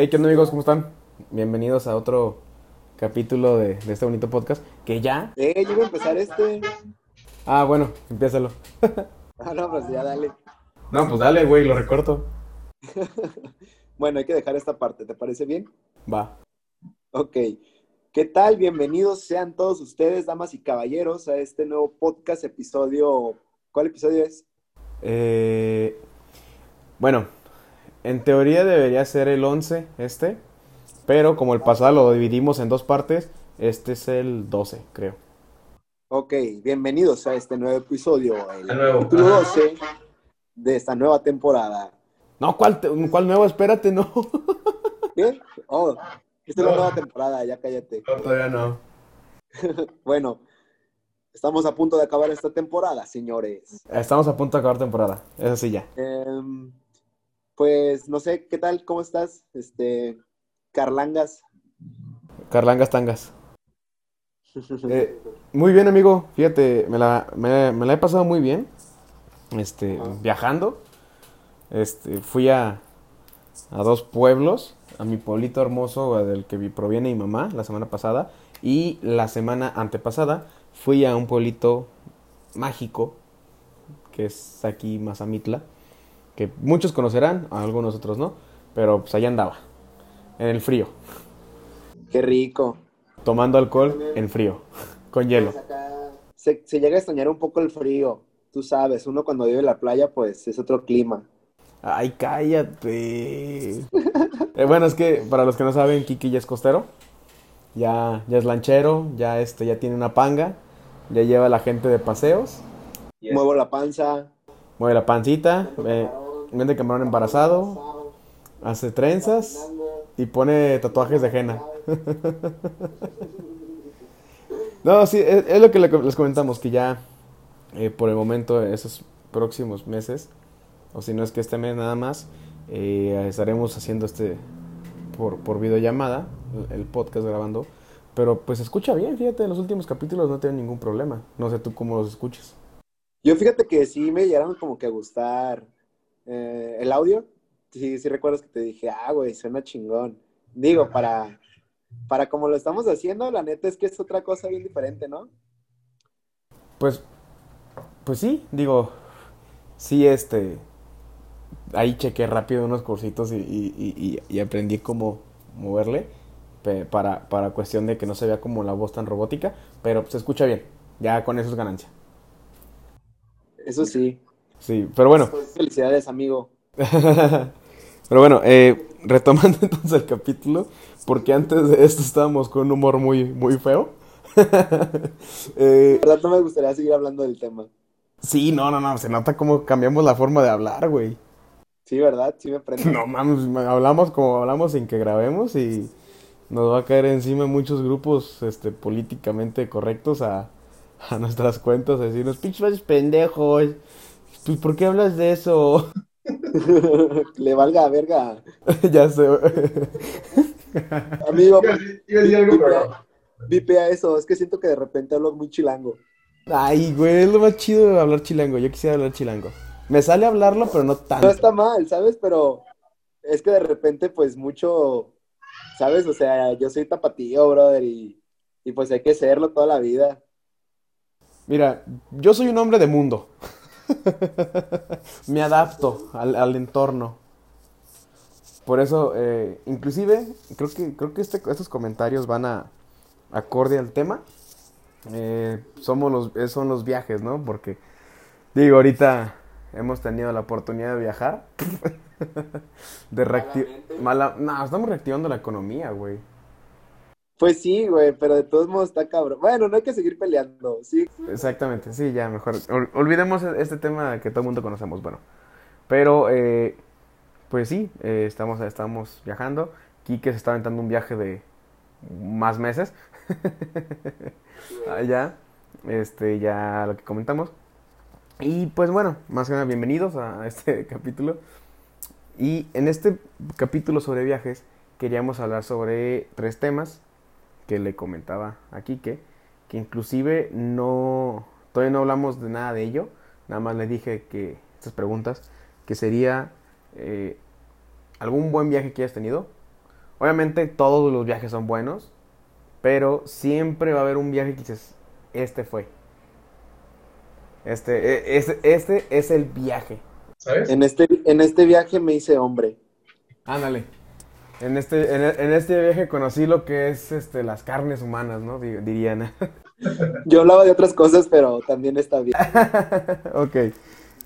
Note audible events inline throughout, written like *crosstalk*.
Hey, ¿qué onda amigos? ¿Cómo están? Bienvenidos a otro capítulo de, de este bonito podcast. Que ya. Eh, yo iba a empezar este. Ah, bueno, empiézalo. *laughs* Ah, no, pues ya dale. No, pues dale, güey, lo recorto. *laughs* Bueno, hay que dejar esta parte, ¿te parece bien? Va. Ok. ¿Qué tal? Bienvenidos sean todos ustedes, damas y caballeros, a este nuevo podcast, episodio. ¿Cuál episodio es? Eh, bueno, en teoría debería ser el 11 este, pero como el pasado lo dividimos en dos partes, este es el 12, creo. Ok, bienvenidos a este nuevo episodio, el nuevo. capítulo Ajá. 12 de esta nueva temporada. No, ¿cuál, te- cuál nuevo? Espérate, no. *laughs* ¿Qué? Oh, esta es la nueva temporada, ya cállate. No, todavía no. *laughs* Bueno, estamos a punto de acabar esta temporada, señores. Estamos a punto de acabar temporada, eso sí ya. Em, pues no sé, ¿qué tal? ¿Cómo estás? Este, Carlangas. Carlangas tangas. *laughs* Eh, muy bien, amigo. Fíjate, me la, me, me la he pasado muy bien. Este, Ajá. viajando. Este, fui a, a dos pueblos. A mi pueblito hermoso del que vi- proviene mi mamá la semana pasada. Y la semana antepasada fui a un pueblito mágico. Que es aquí Mazamitla. Que muchos conocerán, algunos otros no. Pero pues allá andaba. En el frío. Qué rico. Tomando alcohol en frío. *laughs* Con hielo. Se, se llega a extrañar un poco el frío. Tú sabes, uno cuando vive en la playa, pues es otro clima. Ay, cállate. Eh, bueno, es que para los que no saben, Kiki ya es costero. Ya, ya es lanchero, ya este, ya tiene una panga, ya lleva a la gente de paseos, Yes. Muevo la panza. mueve la pancita, eh, vende camarón embarazado, hace trenzas y pone tatuajes de henna. *laughs* No, sí, es, lo que le- les comentamos, que ya eh, por el momento, esos próximos meses, o si no es que este mes nada más, eh, estaremos haciendo este por, por videollamada, el, podcast grabando, pero pues escucha bien, fíjate, en los últimos capítulos no tengo ningún problema, no sé tú cómo los escuchas. Yo fíjate que sí me llegaron como que a gustar eh, el audio. Sí, sí recuerdas que te dije, ah, güey, suena chingón. Digo, para, para como lo estamos haciendo, la neta es que es otra cosa bien diferente, ¿no? Pues, pues sí, digo, sí, este, ahí chequé rápido unos cursitos y, y- y- y- y aprendí cómo moverle para, para cuestión de que no se vea como la voz tan robótica, pero se escucha bien, ya con eso es ganancia. Eso sí. Sí, pero bueno, Pues, felicidades, amigo. *laughs* pero bueno, eh, retomando *laughs* entonces el capítulo, porque antes de esto estábamos con un humor muy, muy feo. *laughs* Eh, La verdad no me gustaría seguir hablando del tema. sí, no, no, no, se nota cómo cambiamos la forma de hablar, güey. Sí, ¿verdad? Sí me prende. No mames, hablamos como hablamos sin que grabemos y nos va a caer encima muchos grupos este, políticamente correctos a, a nuestras cuentas, a decirnos, pinches pendejos, pues ¿por qué hablas de eso? *laughs* Le valga verga. *laughs* ya sé. Amigo, vipea eso. Es que siento que de repente hablo muy chilango. Ay, güey, es lo más chido de hablar chilango. Yo quisiera hablar chilango. Me sale hablarlo, pero no No tanto. está mal, ¿sabes? Pero es que de repente, pues mucho, ¿sabes? O sea, yo soy tapatío, brother, y, y pues hay que serlo toda la vida. Mira, yo soy un hombre de mundo. *laughs* Me adapto al, al entorno. Por eso, eh, inclusive, creo que, creo que este- estos comentarios van a acorde al tema. Eh, somos los, eh, son los viajes, ¿no? Porque, digo, ahorita hemos tenido la oportunidad de viajar. *laughs* De reactivar... No, estamos reactivando la economía, güey. Pues sí, güey, pero de todos modos está cabrón. Bueno, no hay que seguir peleando, sí. Exactamente, sí, ya mejor. Ol- olvidemos este tema que todo el mundo conocemos, bueno. Pero, eh, pues sí, eh, estamos, estamos viajando. Quique se está aventando un viaje de más meses. *laughs* Allá, este, ya lo que comentamos. Y pues bueno, más que nada, bienvenidos a *laughs* este capítulo. Y en este capítulo sobre viajes, queríamos hablar sobre tres temas que le comentaba a Quique que inclusive no, todavía no hablamos de nada de ello, nada más le dije que estas preguntas, que sería eh, algún buen viaje que hayas tenido, Obviamente todos los viajes son buenos, pero siempre va a haber un viaje que dices, este fue. Este, este, este es el viaje. ¿Sabes? En este, en este viaje me hice hombre. Ándale. En este, en, en este viaje conocí lo que es este, las carnes humanas, ¿no? Di- Dirían. *laughs* Yo hablaba de otras cosas, pero también está bien. *laughs* ok.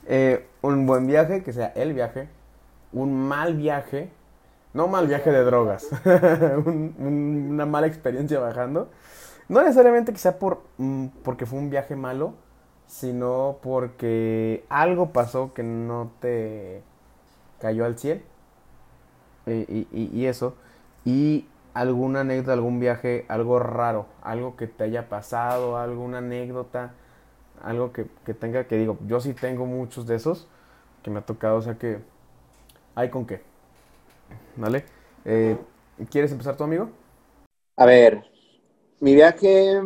Eh, un buen viaje, que sea el viaje. Un mal viaje. No mal viaje de drogas. *laughs* Un- un- una mala experiencia bajando. No necesariamente que sea por, mm, porque fue un viaje malo, sino porque algo pasó que no te cayó al cielo. Eh, y, eso. Y alguna anécdota, algún viaje, algo raro, algo que te haya pasado, alguna anécdota, algo que, que tenga que digo, yo sí tengo muchos de esos que me ha tocado, o sea que hay con qué. ¿Vale? Eh, ¿quieres empezar tu amigo? A ver, mi viaje,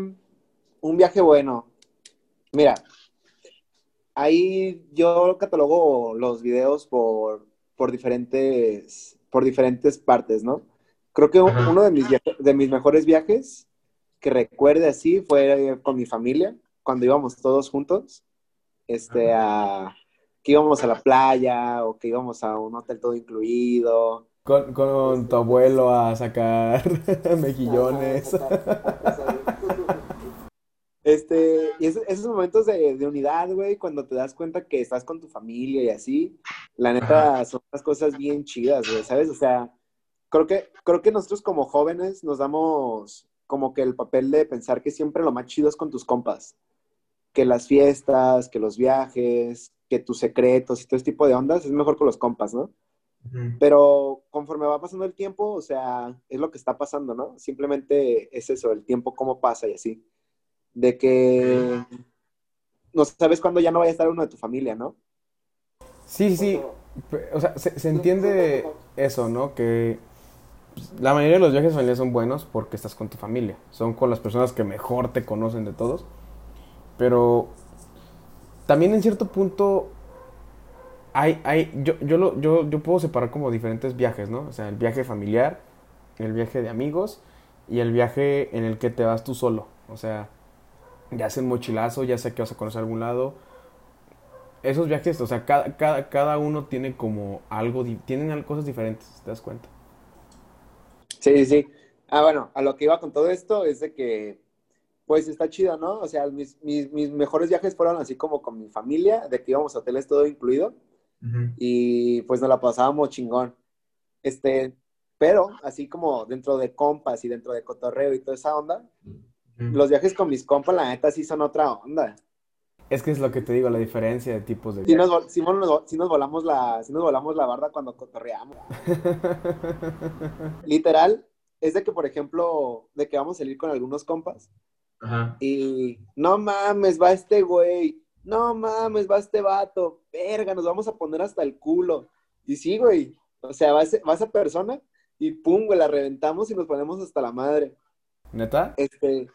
un viaje bueno. Mira, ahí yo catalogo los videos por, por diferentes, por diferentes partes, ¿no? Creo que Ajá. uno de mis, de mis mejores viajes que recuerde así fue con mi familia, cuando íbamos todos juntos, este, a, que íbamos a la playa o que íbamos a un hotel todo incluido. Con, con tu abuelo a sacar *laughs* mejillones. Este, y esos, esos momentos de, de unidad, güey, cuando te das cuenta que estás con tu familia y así, la neta son unas cosas bien chidas, güey, ¿sabes? O sea, creo que, creo que nosotros como jóvenes nos damos como que el papel de pensar que siempre lo más chido es con tus compas, que las fiestas, que los viajes, que tus secretos y todo ese tipo de ondas es mejor con los compas, ¿no? Pero conforme va pasando el tiempo, o sea, es lo que está pasando, ¿no? Simplemente es eso, el tiempo cómo pasa y así. De que no sabes cuándo ya no vaya a estar uno de tu familia, ¿no? Sí, sí, O sea, se, se entiende eso, ¿no? Que pues, la mayoría de los viajes familiares son buenos porque estás con tu familia. Son con las personas que mejor te conocen de todos. Pero también en cierto punto hay, hay, yo, yo, lo, yo, yo puedo separar como diferentes viajes, ¿no? O sea, el viaje familiar, el viaje de amigos y el viaje en el que te vas tú solo. O sea, ya sea en mochilazo, ya sea que vas a conocer algún lado esos viajes, o sea, cada, cada, cada uno tiene como algo, tienen cosas diferentes, ¿te das cuenta? Sí, sí, sí. Ah, bueno, a lo que iba con todo esto es de que, pues está chido, ¿no? O sea, mis, mis, mis mejores viajes fueron así como con mi familia, de que íbamos a hoteles todo incluido. Y pues nos la pasábamos chingón. Este, pero así como dentro de compas y dentro de cotorreo y toda esa onda, Los viajes con mis compas, la neta, sí son otra onda. Es que es lo que te digo, la diferencia de tipos de Sí viajes. nos, sí nos- sí nos volamos la, sí nos volamos la barda cuando cotorreamos. *laughs* Literal, es de que, por ejemplo, de que vamos a salir con algunos compas Ajá. y no mames, va este güey, no mames, va este vato, verga, nos vamos a poner hasta el culo. Y sí, güey, o sea, va, ese- va esa persona y pum, güey, la reventamos y nos ponemos hasta la madre. ¿Neta? Este,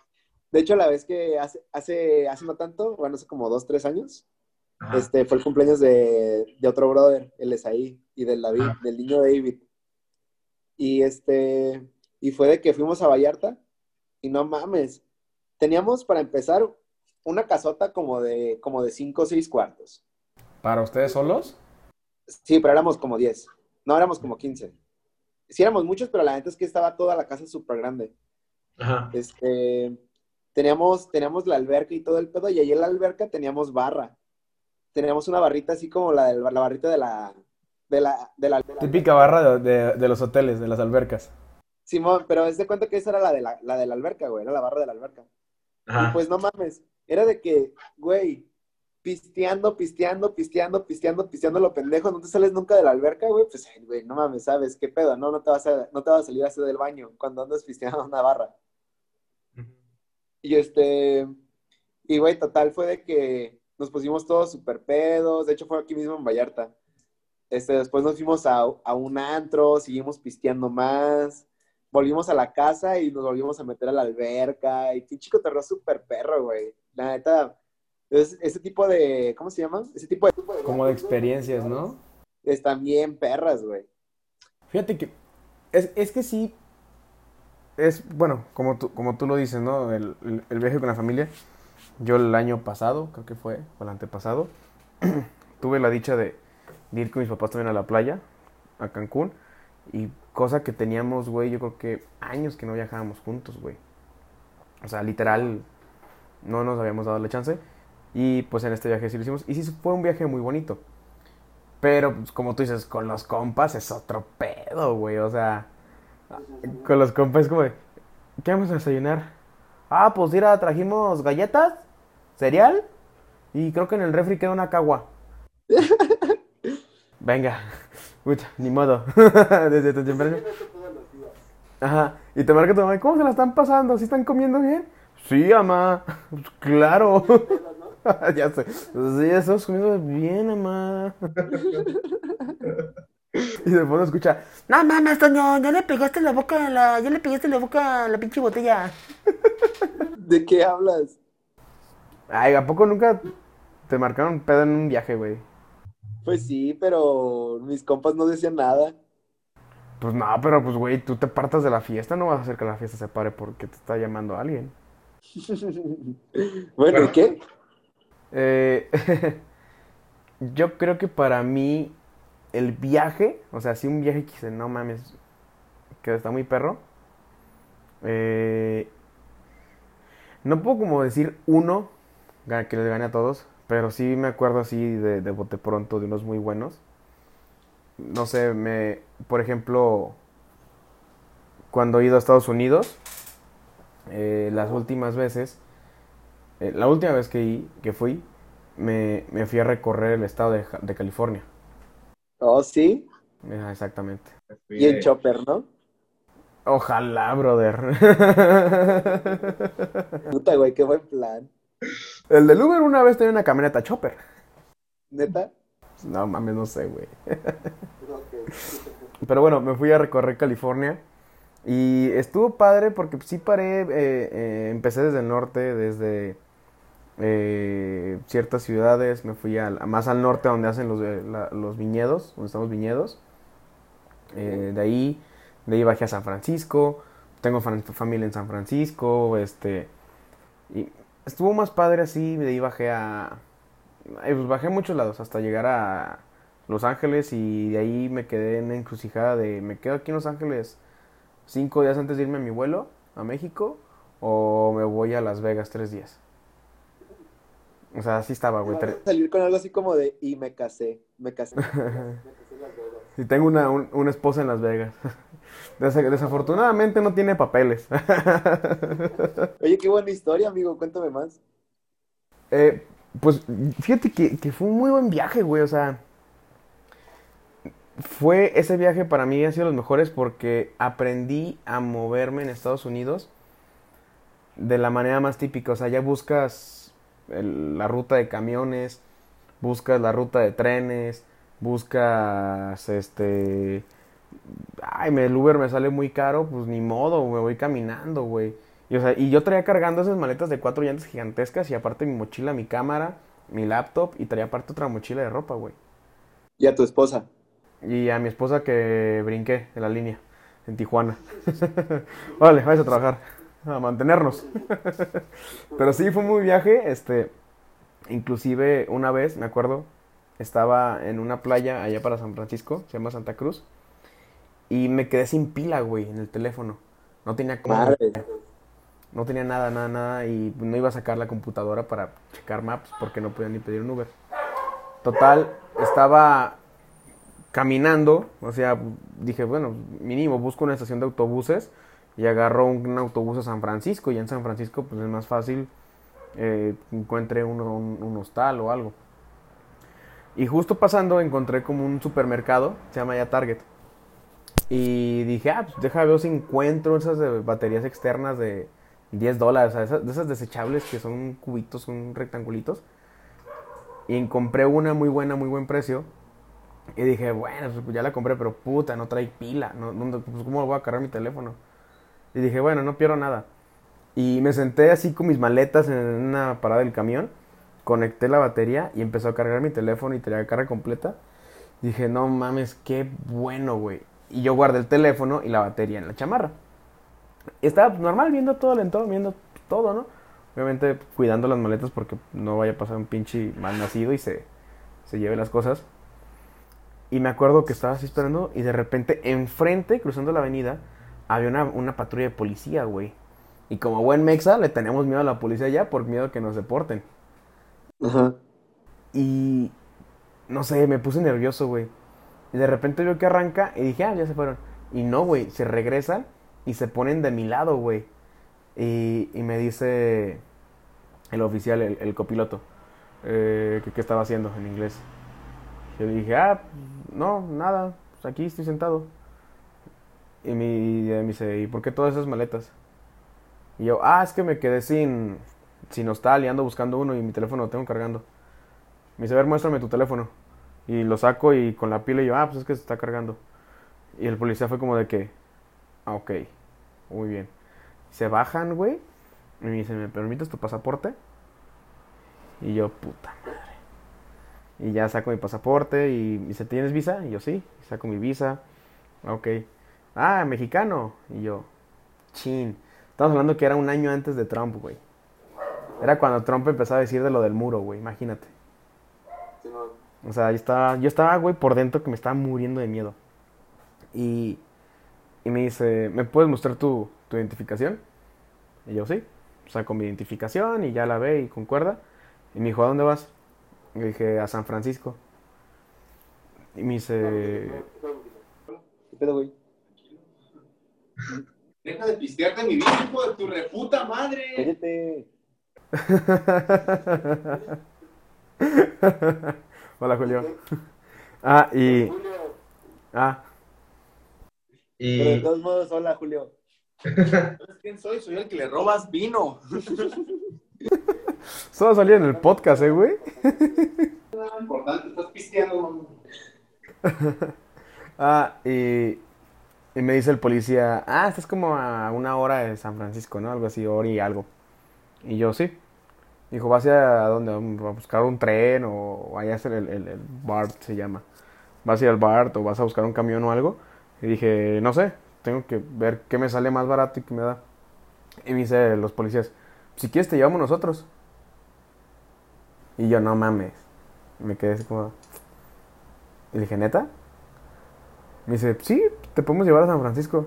de hecho, la vez que hace, hace, hace no tanto, bueno, hace como dos, tres años, Ajá. este, fue el cumpleaños de, de otro brother, el Esaí, y del David, Ajá. del niño David. Y este, y fue de que fuimos a Vallarta, y no mames, teníamos para empezar una casota como de, como de cinco o seis cuartos. ¿Para ustedes solos? Sí, pero éramos como 10. No, éramos como 15. Sí, éramos muchos, pero la neta es que estaba toda la casa súper grande. Ajá. Este, teníamos, teníamos la alberca y todo el pedo, y ahí en la alberca teníamos barra. Teníamos una barrita así como la, del- la barrita de la, de la, de la, de la- Típica barra de, de- de los hoteles, de las albercas. Simón, pero es de cuenta que esa era la de la, la de la alberca, güey, era la barra de la alberca. Y pues no mames, era de que, güey, pisteando, pisteando, pisteando, pisteando, pisteando lo pendejo, no te sales nunca de la alberca, güey, pues, güey, no mames, ¿sabes qué pedo? No, no te vas a, no te vas a salir a hacer del baño cuando andas pisteando una barra. Y este, y güey, total fue de que nos pusimos todos súper pedos, de hecho fue aquí mismo en Vallarta. Este, después nos fuimos a, a un antro, seguimos pisteando más, volvimos a la casa y nos volvimos a meter a la alberca, y pinche cotorreo súper perro, güey. La neta, es, ese tipo de, ¿cómo se llama? Ese tipo de... Como de experiencias, ¿no? Están bien perras, güey. Fíjate que es, es que sí, es, bueno, como tú, como tú lo dices, ¿no? El, el- viaje con la familia. Yo el año pasado, creo que fue, o el antepasado, *clears throat* tuve la dicha de, de ir con mis papás también a la playa, a Cancún. Y cosa que teníamos, güey, yo creo que años que no viajábamos juntos, güey. O sea, literal, no nos habíamos dado la chance. Y pues en este viaje sí lo hicimos. Y sí fue un viaje muy bonito. Pero, pues, como tú dices, con los compas es otro pedo, güey. O sea, con los compas como de, ¿qué vamos a desayunar? Ah, pues mira, trajimos galletas, cereal y creo que en el refri queda una cagua. *laughs* Venga, *laughs* ni modo. *laughs* Desde tan temprano. Ajá, y te marca tu mamá, ¿cómo se la están pasando? ¿Sí están comiendo bien? Sí, mamá, Pues, claro. ya sé. Sí, estamos comiendo bien, mamá. *laughs* y de fondo escucha, no mames, Toño, ya le pegaste la boca a la, ya le pegaste la boca a la pinche botella. *laughs* ¿De qué hablas? Ay, ¿a poco nunca te marcaron pedo en un viaje, güey? Pues sí, pero mis compas no decían nada. Pues no, pero pues, güey, tú te partas de la fiesta, no vas a hacer que la fiesta se pare porque te está llamando alguien. *laughs* Bueno, ¿y qué? Eh, yo creo que para mí el viaje, o sea, si un viaje que dice, no mames, que está muy perro. eh, no puedo como decir uno que les gane a todos, pero sí me acuerdo así de, de bote pronto de unos muy buenos. No sé, me, por ejemplo, cuando he ido a Estados Unidos, eh, las últimas veces, eh, la última vez que, que fui, me, me fui a recorrer el estado de, de California. Oh, sí. Exactamente. Y en Chopper, ¿no? Ojalá, brother. *laughs* Puta, güey, qué buen plan. El del Uber una vez tenía una camioneta chopper. ¿Neta? No mames, no sé, güey. Pero bueno, me fui a recorrer California. Y estuvo padre porque sí paré, eh, eh, empecé desde el norte, desde eh, ciertas ciudades, me fui a, más al norte donde hacen los, los viñedos, donde están los viñedos. Eh, de ahí, de ahí bajé a San Francisco, tengo familia en San Francisco, este, y estuvo más padre así, de ahí bajé a, eh, pues bajé a muchos lados hasta llegar a Los Ángeles y de ahí me quedé en la encrucijada de, me quedo aquí en Los Ángeles cinco días antes de irme a mi vuelo a México o me voy a Las Vegas tres días. O sea, así estaba, güey. Salir con algo así como de, y me casé, me casé. *laughs* Me casé en Las Vegas. Y tengo una, un- una esposa en Las Vegas. *laughs* Desa- desafortunadamente no tiene papeles. *laughs* Oye, qué buena historia, amigo, cuéntame más. Eh, pues fíjate que, que fue un muy buen viaje, güey. O sea, fue ese viaje para mí ha sido los mejores porque aprendí a moverme en Estados Unidos de la manera más típica. O sea, ya buscas el- la ruta de camiones, buscas la ruta de trenes, buscas este. Ay, el Uber me sale muy caro, pues ni modo, me voy caminando, güey. Y, o sea, y yo traía cargando esas maletas de cuatro llantas gigantescas y aparte mi mochila, mi cámara, mi laptop y traía aparte otra mochila de ropa, güey. Y a tu esposa. Y a mi esposa que brinqué en la línea, en Tijuana. *laughs* Vale, vais a trabajar, a mantenernos. *laughs* Pero sí, fue muy viaje, este, inclusive una vez, me acuerdo, estaba en una playa allá para San Francisco, se llama Santa Cruz, y me quedé sin pila, güey, en el teléfono. No tenía no tenía nada, nada, nada, y no iba a sacar la computadora para checar maps porque no podía ni pedir un Uber. Total, estaba caminando, o sea, dije, bueno, mínimo busco una estación de autobuses y agarro un, autobús a San Francisco y en San Francisco pues es más fácil eh, encuentre un, un hostal o algo. Y justo pasando encontré como un supermercado, se llama ya Target. Y dije, ah, pues deja ver si encuentro esas baterías externas de 10 dólares, o de esas desechables que son cubitos, son rectangulitos. Y compré una muy buena, muy buen precio. Y dije, bueno, pues ya la compré, pero puta, no trae pila. No, no- pues, ¿Cómo voy a cargar mi teléfono? Y dije, bueno, no pierdo nada. Y me senté así con mis maletas en una parada del camión. Conecté la batería y empezó a cargar mi teléfono y tenía carga completa. Dije, no mames, qué bueno, güey. Y yo guardé el teléfono y la batería en la chamarra. Estaba pues, normal viendo todo el entorno, viendo todo, ¿no? Obviamente cuidando las maletas porque no vaya a pasar un pinche mal nacido y se, se lleve las cosas. Y me acuerdo que estaba así esperando y de repente enfrente, cruzando la avenida, había una, una patrulla de policía, güey. Y como buen mexa, le tenemos miedo a la policía ya por miedo a que nos deporten. Ajá. Y no sé, me puse nervioso, güey. Y de repente veo que arranca y dije, ah, ya se fueron. Y no, güey, se regresan y se ponen de mi lado, güey. Y, y me dice el oficial, el, el copiloto, eh, que qué estaba haciendo en inglés. Yo dije, ah, no, nada, pues aquí estoy sentado. Y y me dice, ¿y por qué todas esas maletas? Y yo, ah, es que me quedé sin, sin hostal y ando buscando uno y mi teléfono lo tengo cargando. Me dice, a ver, muéstrame tu teléfono. Y lo saco y con la pila y yo, ah, pues es que se está cargando. Y el policía fue como de que, ah, ok, muy bien. Se bajan, güey, y me dicen, ¿me permites tu pasaporte? Y yo, puta madre. Y ya saco mi pasaporte y me dice, ¿tienes visa? Y yo, sí, saco mi visa. Ok. Ah, mexicano. Y yo, chin. Estamos hablando que era un año antes de Trump, güey. Era cuando Trump empezaba a decir de lo del muro, güey, imagínate. O sea, yo estaba, yo estaba, güey, por dentro que me estaba muriendo de miedo. Y, y me dice, ¿me puedes mostrar tu, tu identificación? Y yo, sí. Saco mi identificación y ya la ve y concuerda. Y me dijo, ¿a dónde vas? Y le dije, a San Francisco. Y me dice, ¿Qué pedo, güey? Deja de pistearte mi vida, hijo de tu reputa madre. Cállate. *laughs* Hola, Julio. Ah, y... Ah, Pero de Y, todos modos, hola, Julio. ¿Sabes quién soy? Soy el que le robas vino. *laughs* solo salía en el podcast, ¿eh, güey? Nada importante, estás pisteando. *laughs* Ah, y, y me dice el policía, ah, estás como a una hora de San Francisco, ¿no? Algo así, hora y algo. Y yo, sí. Dijo, ¿vas a, dónde? ¿A buscar un tren o vaya a hacer el, el, el BART, se llama? ¿Vas a ir al BART o vas a buscar un camión o algo? Y dije, no sé, tengo que ver qué me sale más barato y qué me da. Y me dice los policías, si quieres te llevamos nosotros. Y yo, no mames. Me quedé así como... Y dije, ¿neta? Me dice, sí, te podemos llevar a San Francisco.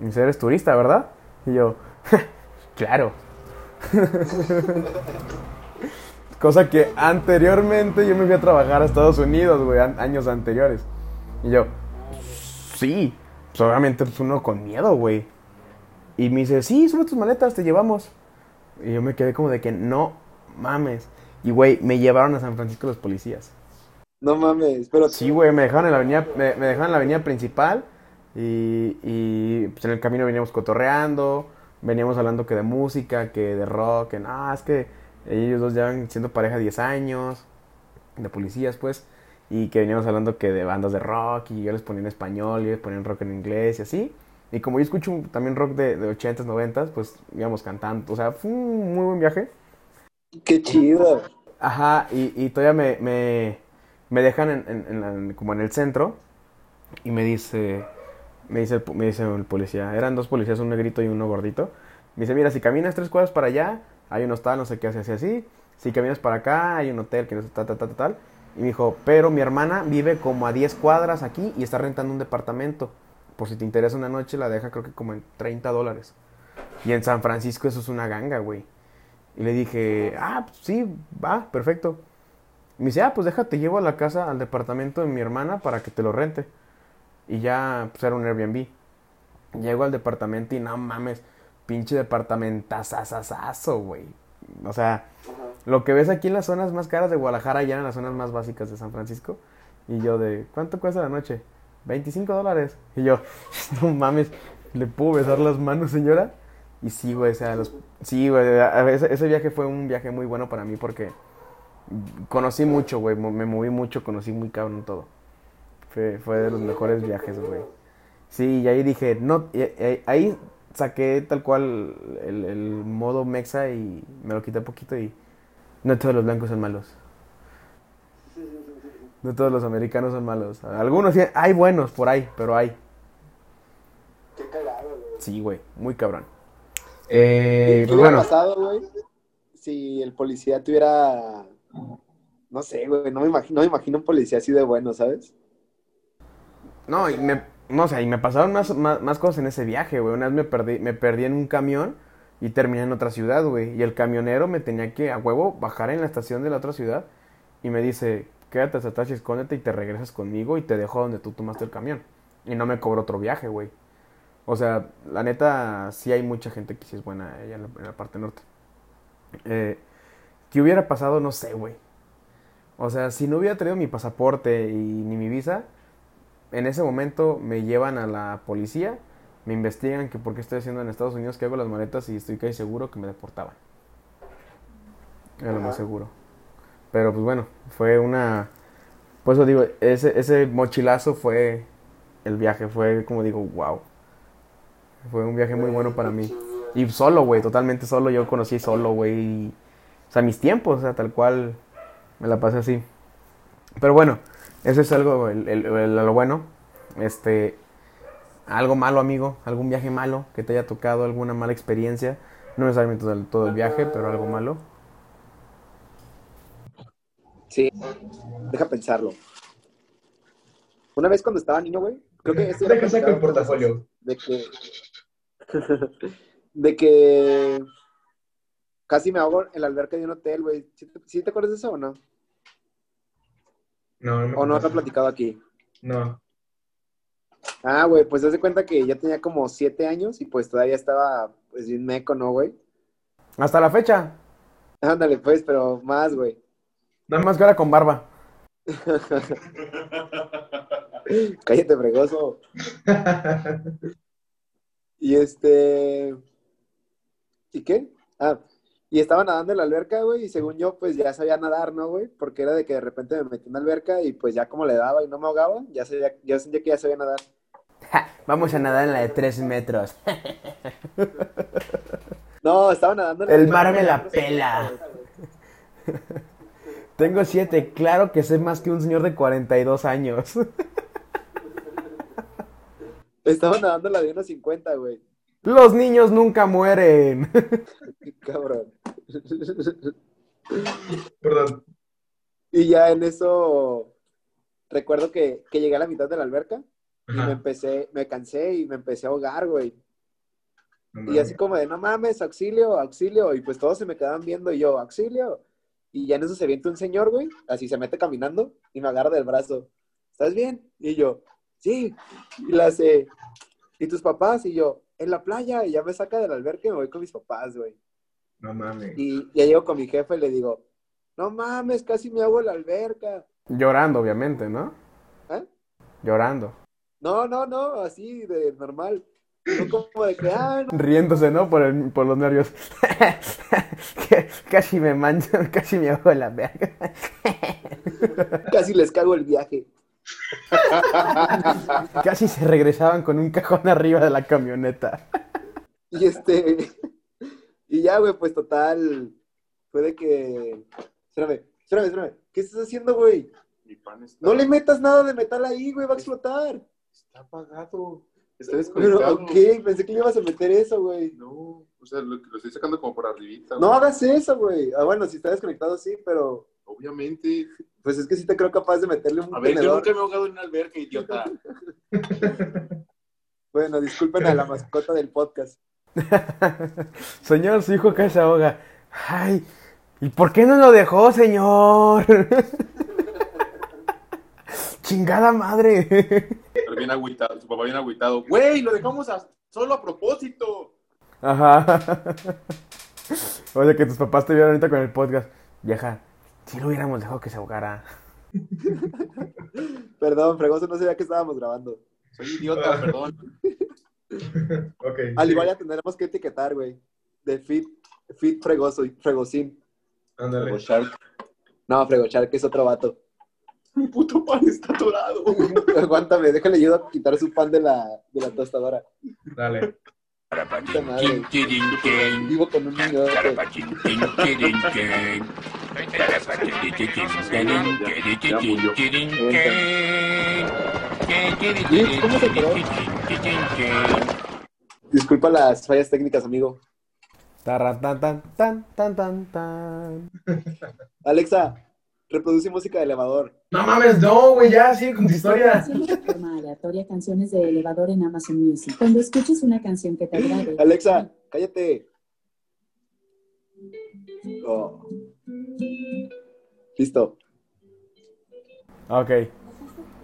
Me dice, eres turista, ¿verdad? Y yo, *laughs* claro. *laughs* Cosa que anteriormente yo me fui a trabajar a Estados Unidos, güey, años anteriores. Y yo, sí, pues obviamente pues uno con miedo, güey. Y me dice, sí, sube tus maletas, te llevamos. Y yo me quedé como de que no mames. Y güey, me llevaron a San Francisco los policías. No mames, pero Sí, güey, me dejaron en la avenida, me, me dejaron en la avenida principal y, y, pues en el camino veníamos cotorreando, veníamos hablando que de música, que de rock, que no, es que ellos dos llevan siendo pareja 10 años, de policías pues, y que veníamos hablando que de bandas de rock y yo les ponía en español y ellos ponían rock en inglés y así. Y como yo escucho también rock de, de 80s, 90s, pues íbamos cantando, o sea, fue un muy buen viaje. qué chido. Ajá, y, y todavía me, me, me dejan en, como en el centro y me dice, me dice, el, me dice el policía, eran dos policías, un negrito y uno gordito. Me dice, mira, si caminas tres cuadras para allá, hay un hostal, no sé qué hace así, así. Si caminas para acá, hay un hotel que no sé, tal, tal, tal, tal. Y me dijo, pero mi hermana vive como a 10 cuadras aquí y está rentando un departamento. Por si te interesa una noche, la deja creo que como en 30 dólares. Y en San Francisco eso es una ganga, güey. Y le dije, ah, pues sí, va, perfecto. Me dice, ah, pues déjate, llevo a la casa, al departamento de mi hermana para que te lo rente. Y ya, pues era un Airbnb. Llego al departamento y no mames, pinche departamentazazazazo, güey. O sea, lo que ves aquí en las zonas más caras de Guadalajara, ya en las zonas más básicas de San Francisco. Y yo de, ¿cuánto cuesta la noche? 25 dólares. Y yo, *laughs* no mames, ¿le puedo besar las manos, señora? Y sí, güey, o sea, los... Sí, güey, ese viaje fue un viaje muy bueno para mí porque conocí mucho, güey, me moví mucho, conocí muy cabrón todo. Fue, fue de los mejores viajes, güey. Sí, y ahí dije, no, y- y- ahí saqué tal cual el, el modo mexa y me lo quité poquito y no todos los blancos son malos. No todos los americanos son malos. Algunos sí, hay buenos por ahí, pero hay. Qué cagado, güey. Sí, güey, muy cabrón. Eh, ¿Qué pues hubiera bueno, pasado, güey? Si el policía tuviera. No sé, güey. No me imagino, no me imagino un policía así de bueno, ¿sabes? no, y me, no sé, y me pasaron más, más, más cosas en ese viaje, güey. Una vez me perdí, me perdí en un camión y terminé en otra ciudad, güey. Y el camionero me tenía que, a huevo, bajar en la estación de la otra ciudad y me dice, quédate hasta atrás y escóndete y te regresas conmigo y te dejo donde tú tomaste el camión. Y no me cobró otro viaje, güey. O sea, la neta, sí hay mucha gente que sí es buena allá en la, en la parte norte. Eh, ¿Qué hubiera pasado? No sé, güey. O sea, si no hubiera traído mi pasaporte y ni mi visa, en ese momento me llevan a la policía, me investigan que por qué estoy haciendo en Estados Unidos, que hago las maletas y estoy casi seguro que me deportaban. Era lo más seguro. Pero pues bueno, fue una... Por eso digo, ese, ese mochilazo fue el viaje, fue como digo, wow. Fue un viaje muy bueno para mí. Y solo, güey, totalmente solo. Yo conocí solo, güey. Sea, mis tiempos, o sea, tal cual me la pasé así. Pero bueno, eso es algo, el, el- el- lo bueno. Este, algo malo, amigo, algún viaje malo que te haya tocado, alguna mala experiencia. No necesariamente todo el, todo el viaje, pero algo malo. Sí. Deja pensarlo. Una vez cuando estaba niño, güey. Creo que este Deja saco el portafolio. De que. *laughs* de que. Casi me ahogo en la alberca de un hotel, güey. ¿Sí te, sí te acuerdas de eso o no? No, no ¿O no lo he contaste. platicado aquí? No. Ah, güey, pues haz de cuenta que ya tenía como siete años y pues todavía estaba, pues, bien meco, ¿no, güey? Hasta la fecha. Ándale, pues, pero más, güey. Nada más que ahora con barba. *laughs* Cállate, fregoso. *laughs* Y este. ¿Y qué? Ah, y estaba nadando en la alberca, güey, y según yo, pues ya sabía nadar, ¿no, güey? Porque era de que de repente me metí en la alberca y pues ya como le daba y no me ahogaba, ya sabía, yo sentía que ya sabía nadar. Vamos a nadar en la de 3 metros. *laughs* No, estaba nadando en la El mar me la pela. Tengo 7, claro que sé más que un señor de 42 años. *laughs* Estaba nadando en la de unos 50, güey. Los niños nunca mueren. *laughs* Qué Cabrón. Perdón. Y ya en eso recuerdo que, que llegué a la mitad de la alberca y me empecé, me cansé y me empecé a ahogar, güey. No Y así como de, no mames, auxilio, auxilio. Y pues todos se me quedaban viendo y yo, auxilio. Y ya en eso se viene un señor, güey, así se mete caminando y me agarra del brazo. ¿Estás bien? Y yo, sí. Y la hace, ¿y tus papás? Y yo, en la playa. Y ya me saca de la alberca y me voy con mis papás, güey. No mames. Y ya llego con mi jefe y le digo, no mames, casi me hago la alberca. Llorando, obviamente, ¿no? ¿Eh? Llorando. No, no, no, así de normal. No como de que, ah, no. Riéndose, ¿no? Por, el- por los nervios. *laughs* Casi me mancho, *laughs* casi me hago la verga. casi les cago el viaje. *laughs* Casi se regresaban con un cajón arriba de la camioneta. Y este, y ya, güey, pues total, fue de que, espérame, espérame, espérame, ¿qué estás haciendo, güey? Mi pan está, No le metas nada de metal ahí, güey, va a explotar. está apagado. Está Pero, desconectado. ok, pensé que le ibas a meter eso, güey. No, o sea, lo, lo estoy sacando como por arribita. No güey. hagas eso, güey. Ah, bueno, si está desconectado, sí, pero, Obviamente. pues es que sí te creo capaz de meterle un A ver, yo nunca me he ahogado en una alberca, idiota. *laughs* Bueno, disculpen a la mascota del podcast. *laughs* Señor, su hijo casi se ahoga. Ay, ¿y por qué no lo dejó, señor? *laughs* Chingada madre. Pero bien agüitado, su papá bien agüitado. Güey, lo dejamos a- solo a propósito. Ajá. Oye, que tus papás te vieron ahorita con el podcast. Vieja, si lo hubiéramos dejado que se ahogara. *laughs* Perdón, fregoso, no sabía que estábamos grabando. Soy idiota, perdón. *laughs* Ok. Al sí. igual ya tendremos que etiquetar, güey. De fit, fit fregoso y fregosín. Ándale. No, fregochar, que es otro vato. *laughs* Mi puto pan está atorado. Aguántame, déjale ayuda a quitar su pan de la, de la tostadora. Dale. Vivo con un niño. ¿Cómo se quedó? Disculpa las fallas técnicas, amigo. Tarra, tan, tan, tan, tan, tan, tan. Alexa, reproduce música de elevador. No mames, no, güey, ya, sigue con tu historia. Canciones de forma aleatoria, canciones de elevador en Amazon Music. Cuando escuches una canción que te agrade. Alexa, cállate. Oh. Listo. Ok.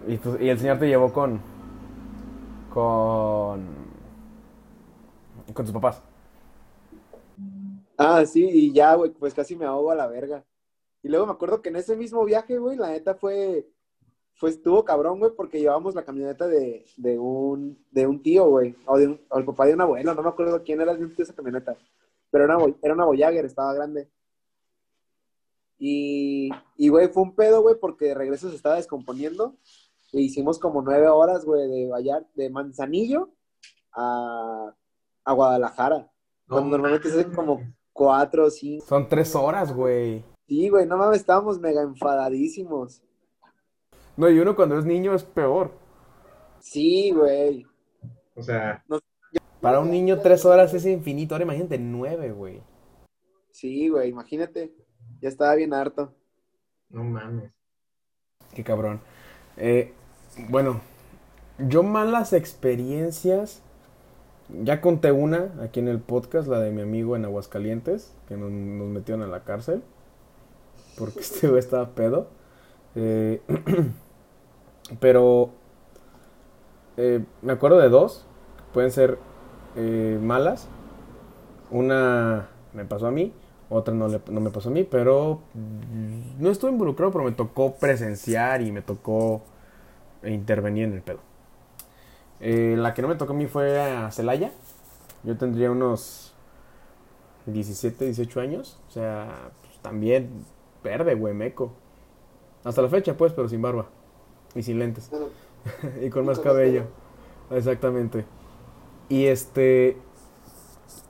Y, pues- y el señor te llevó con. con. con tus papás. Ah, sí, y ya, güey, pues casi me ahogo a la verga. Y luego me acuerdo que en ese mismo viaje, güey, la neta fue, fue, estuvo cabrón, güey, porque llevábamos la camioneta de, de un, de un tío, güey, o, de un- o el papá de un abuelo, no me acuerdo quién era de un tío esa camioneta, pero era una, era una Voyager, estaba grande. Y, y, güey, fue un pedo, güey, porque de regreso se estaba descomponiendo, e hicimos como nueve horas, güey, de Vallar, de Manzanillo a, a Guadalajara, cuando normalmente se hacen como cuatro o cinco. Son tres horas, güey. Sí, güey, no mames, estábamos mega enfadadísimos. No, y uno cuando es niño es peor. Sí, güey. O sea, Para un niño tres horas es infinito. Ahora imagínate nueve, güey. Sí, güey, imagínate. Ya estaba bien harto. no mames. Qué cabrón. Eh, bueno, yo malas experiencias. Ya conté una aquí en el podcast, la de mi amigo en Aguascalientes, que nos, nos metieron a la cárcel. Porque *laughs* este güey estaba pedo. Eh, *clears throat* pero eh, me acuerdo de dos. Pueden ser eh, malas. Una me pasó a mí, otra no, le- no me pasó a mí, pero no estuve involucrado, pero me tocó presenciar y me tocó intervenir en el pedo. La que no me tocó a mí fue a Celaya. Yo tendría unos 17, 18 años. O sea, pues, también verde, güey, meco. Hasta la fecha, pues, pero sin barba. Y sin lentes. *laughs* y con más cabello. Exactamente. Y este.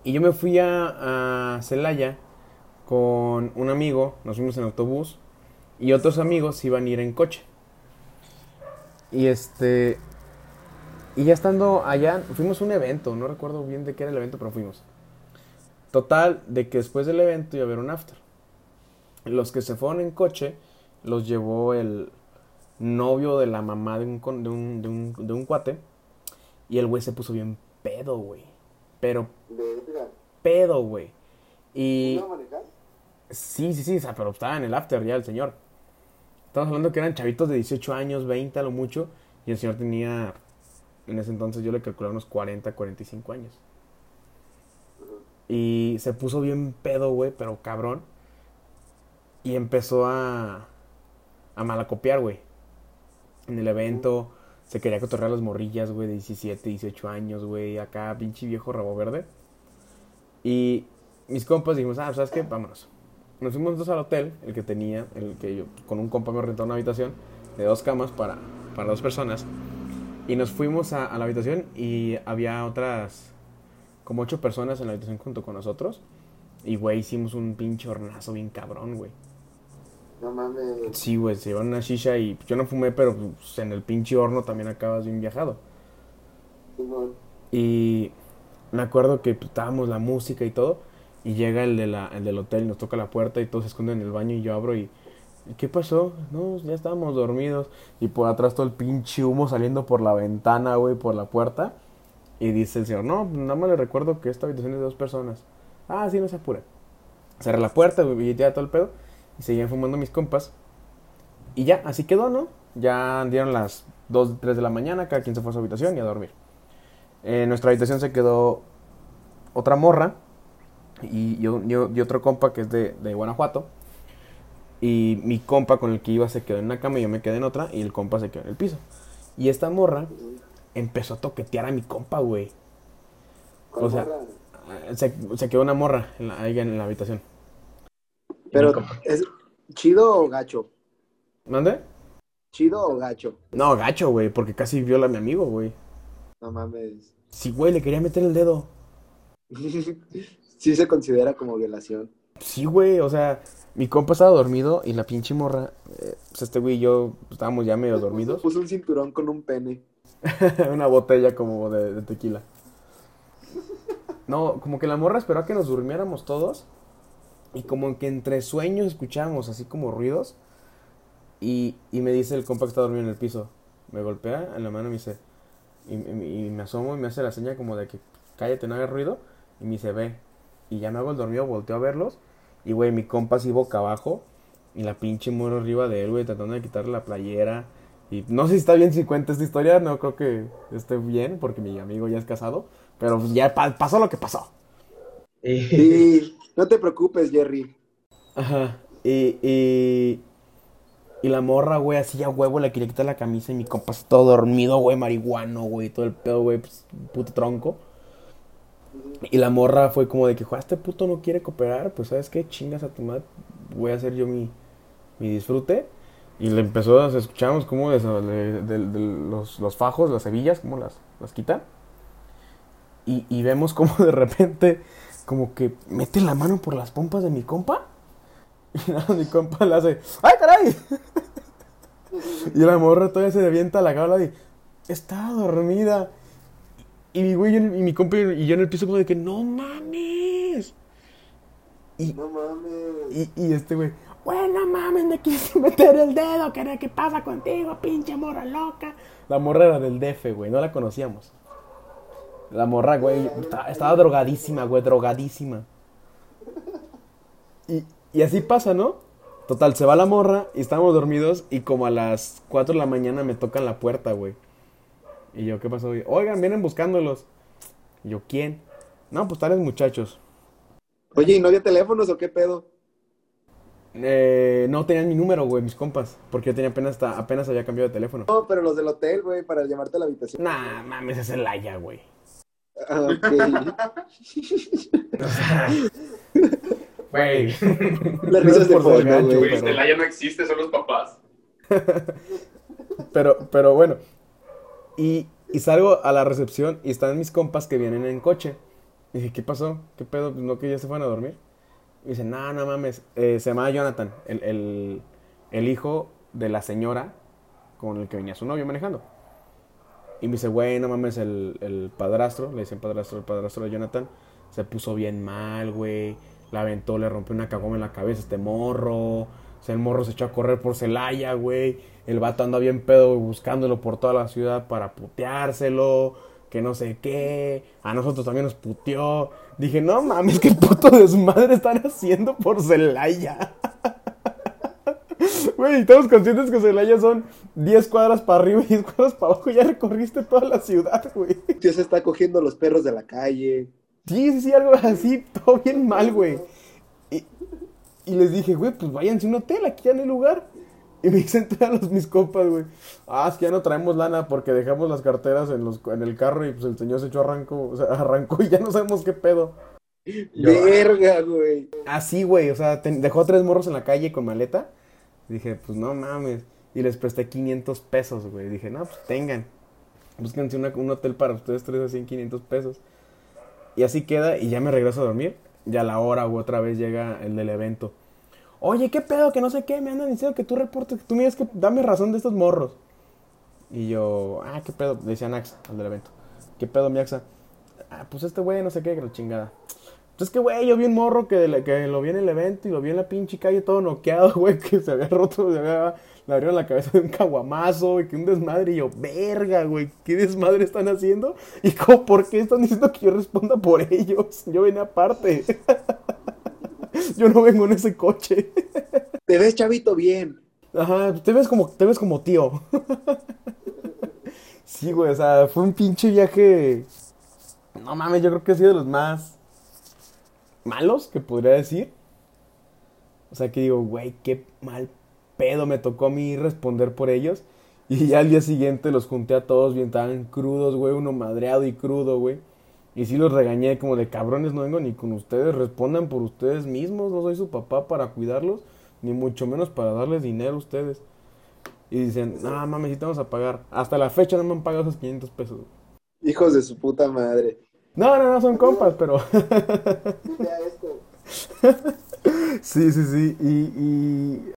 Y yo me fui a, a Celaya con un amigo. Nos fuimos en autobús. Y otros amigos iban a ir en coche. Y este. Y ya estando allá, fuimos a un evento. No recuerdo bien de qué era el evento, pero fuimos. Total, de que después del evento iba a haber un after. Los que se fueron en coche los llevó el novio de la mamá de un, de un, de un, de un cuate. Y el güey se puso bien pedo, güey. Pero pedo, güey. Y sí, sí, sí, o sea, pero estaba en el after ya el señor. Estamos hablando que eran chavitos de 18 años, 20 a lo mucho. Y el señor tenía, en ese entonces yo le calculaba unos 40, 45 años. Y se puso bien pedo, güey, pero cabrón. Y empezó a, a malacopiar, güey. En el evento se quería cotorrear las morrillas, güey, de 17, 18 años, güey. Acá, pinche viejo rabo verde. Y mis compas dijimos, ah, ¿sabes qué? Vámonos. Nos fuimos nosotros al hotel, el que tenía, el que yo, con un compa me rentó una habitación de dos camas para, para dos personas. Y nos fuimos a, a la habitación y había otras, como ocho personas en la habitación junto con nosotros. Y, güey, hicimos un pinche hornazo bien cabrón, güey. No mames. Sí, güey, se llevaron una shisha y yo no fumé, pero pues, en el pinche horno también acabas bien viajado. Y me acuerdo que pues, estábamos la música y todo. Y llega el, de la, el del hotel, nos toca la puerta y todos se esconden en el baño y yo abro y... ¿Qué pasó? No, ya estábamos dormidos. Y por atrás todo el pinche humo saliendo por la ventana, güey, por la puerta. Y dice el señor, no, nada más le recuerdo que esta habitación es de dos personas. Ah, sí, no se apure. Cerré la puerta, güey, y ya todo el pedo. Y seguían fumando mis compas. Y ya, así quedó, ¿no? Ya dieron las 2, 3 de la mañana, cada quien se fue a su habitación y a dormir. En nuestra habitación se quedó otra morra y, y, un- y otro compa que es de, de Guanajuato. Y mi compa con el que iba se quedó en una cama y yo me quedé en otra y el compa se quedó en el piso. Y esta morra empezó a toquetear a mi compa, güey. O sea, se, se quedó una morra en la, ahí en la habitación. Pero, ¿es chido o gacho? ¿Mande? ¿Chido o gacho? No, gacho, güey, porque casi viola a mi amigo, güey. No mames. Sí, güey, le quería meter el dedo. *laughs* sí se considera como violación. Sí, güey, o sea, mi compa estaba dormido y la pinche morra, eh, pues este güey y yo estábamos ya medio dormidos. Puso un cinturón con un pene. *laughs* Una botella como de, de tequila. No, como que la morra esperó a que nos durmiéramos todos. Y como que entre sueños escuchábamos así como ruidos. Y, y me dice el compa que está dormido en el piso. Me golpea en la mano y me dice. Y, y- y me asomo y me hace la seña como de que cállate, no hagas ruido. Y me dice, ve. Y ya me hago el dormido, volteo a verlos. Y güey, mi compa así boca abajo. Y la pinche morra arriba de él, güey, tratando de quitarle la playera. Y no sé si está bien si cuenta esta historia, no creo que esté bien, porque mi amigo ya es casado. Pero pues ya pa- pasó lo que pasó. Sí, *laughs* no te preocupes, Jerry. Ajá. Y, y, y la morra, güey, así a huevo le quería quitar la camisa y mi compa así todo dormido, güey, marihuano, güey, todo el pedo, güey, pues, puto tronco. Y la morra fue como de que, "Joder, este puto no quiere cooperar, pues, ¿sabes qué? Chingas a tu madre, voy a hacer yo mi, mi disfrute. Y le empezó, a escuchamos cómo de, los, los fajos, las hebillas, cómo las, las quita. Y, y vemos como de repente, como que mete la mano por las pompas de mi compa. *laughs* Y nada, mi compa le hace, ¡ay, caray! *laughs* y la morra todavía se avienta la gala y está dormida. Y mi güey y mi compa y yo en el piso como de que, ¡no mames! Y, No mames. y, y este güey, bueno mames, me quise meter el dedo, ¿qué, ¿qué pasa contigo, pinche morra loca? La morra era del DF, güey, no la conocíamos. La morra, güey, estaba, estaba drogadísima, güey, drogadísima. Y, y así pasa, ¿no? Total, se va la morra y estábamos dormidos y como a las 4 de la mañana me tocan la puerta, güey. Y yo, ¿qué pasó? güey? Oigan, vienen buscándolos. Y yo, ¿quién? No, pues tales muchachos. Oye, ¿y no había teléfonos o qué pedo? Eh, no tenían mi número, güey, mis compas. Porque yo tenía apenas, hasta- apenas había cambiado de teléfono. No, pero los del hotel, güey, para llamarte a la habitación. Nah, mames, es el Aya, güey. Ah, ok. Güey. Las risas de fondo, güey. Estela ya no existe, son los papás. Pero, pero bueno. Y, y salgo a la recepción y están mis compas que vienen en coche. Y dije, ¿qué pasó? ¿Qué pedo? Pues, ¿No que ya se fueron a dormir? Y dice, no, no mames. Eh, se llamaba Jonathan, el, el, el hijo de la señora con el que venía su novio manejando. Y me dice, güey, no mames, el, el padrastro, le dicen padrastro, el padrastro de Jonathan, se puso bien mal, güey. La aventó, le rompió una cagoma en la cabeza este morro. O sea, el morro se echó a correr por Celaya, güey. El vato anda bien pedo, buscándolo por toda la ciudad para puteárselo. Que no sé qué. A nosotros también nos puteó. Dije, no mames, qué puto desmadre están haciendo por Celaya. Güey, estamos conscientes que Celaya son 10 cuadras para arriba y 10 cuadras para abajo. Ya recorriste toda la ciudad, güey. Tío se está cogiendo los perros de la calle. Sí, sí, sí, algo así, todo bien mal, güey. Y, y les dije, güey, pues váyanse a un hotel, aquí ya no hay lugar. Y me dicen todos los mis compas, güey. Ah, es que ya no traemos lana porque dejamos las carteras en, los, en el carro y pues el señor se echó arranco, o sea, *laughs* arrancó y ya no sabemos qué pedo. Yo- Verga, güey. Así, güey, o sea, ten- dejó tres morros en la calle con maleta. Dije, pues no mames. Y les presté 500 pesos, güey. Dije, no, pues tengan. Búsquense un hotel para ustedes tres así en 500 pesos. Y así queda y ya me regreso a dormir. Ya a la hora u otra vez llega el del evento. Oye, ¿qué pedo? Que no sé qué. Me andan diciendo que tú reportes, que tú me digas que dame razón de estos morros. Y yo, ah, ¿qué pedo? Decía Naxa al del evento. ¿Qué pedo, mi Axa? Ah, pues este güey no sé qué, que la chingada. Pues es que, güey, yo vi un morro que, le- que lo vi en el evento y lo vi en la pinche calle todo noqueado, *laughs* güey, que se había roto, se había, le abrieron la cabeza de un caguamazo, y que un desmadre. Y yo, verga, güey, ¿qué desmadre están haciendo? *laughs* Y como, ¿por qué están diciendo que yo responda por ellos? *laughs* Yo venía aparte. yo no vengo en ese coche. Te ves, chavito, bien. Ajá, te ves como, te ves como tío. sí, güey, o sea, fue un pinche viaje. No mames, yo creo que ha sido de los más malos que podría decir. O sea, que digo, güey, qué mal pedo me tocó a mí responder por ellos. Y ya al día siguiente los junté a todos bien, estaban crudos, güey, uno madreado y crudo, güey. Y sí los regañé como de cabrones, no vengo ni con ustedes, respondan por ustedes mismos, no soy su papá para cuidarlos, ni mucho menos para darles dinero a ustedes. Y dicen, no mames, sí te vamos a pagar. Hasta la fecha no me han pagado esos 500 pesos. Hijos de su puta madre. No, no, no, son compas, pero... *laughs* Este. *laughs* sí, sí, sí. Y, y...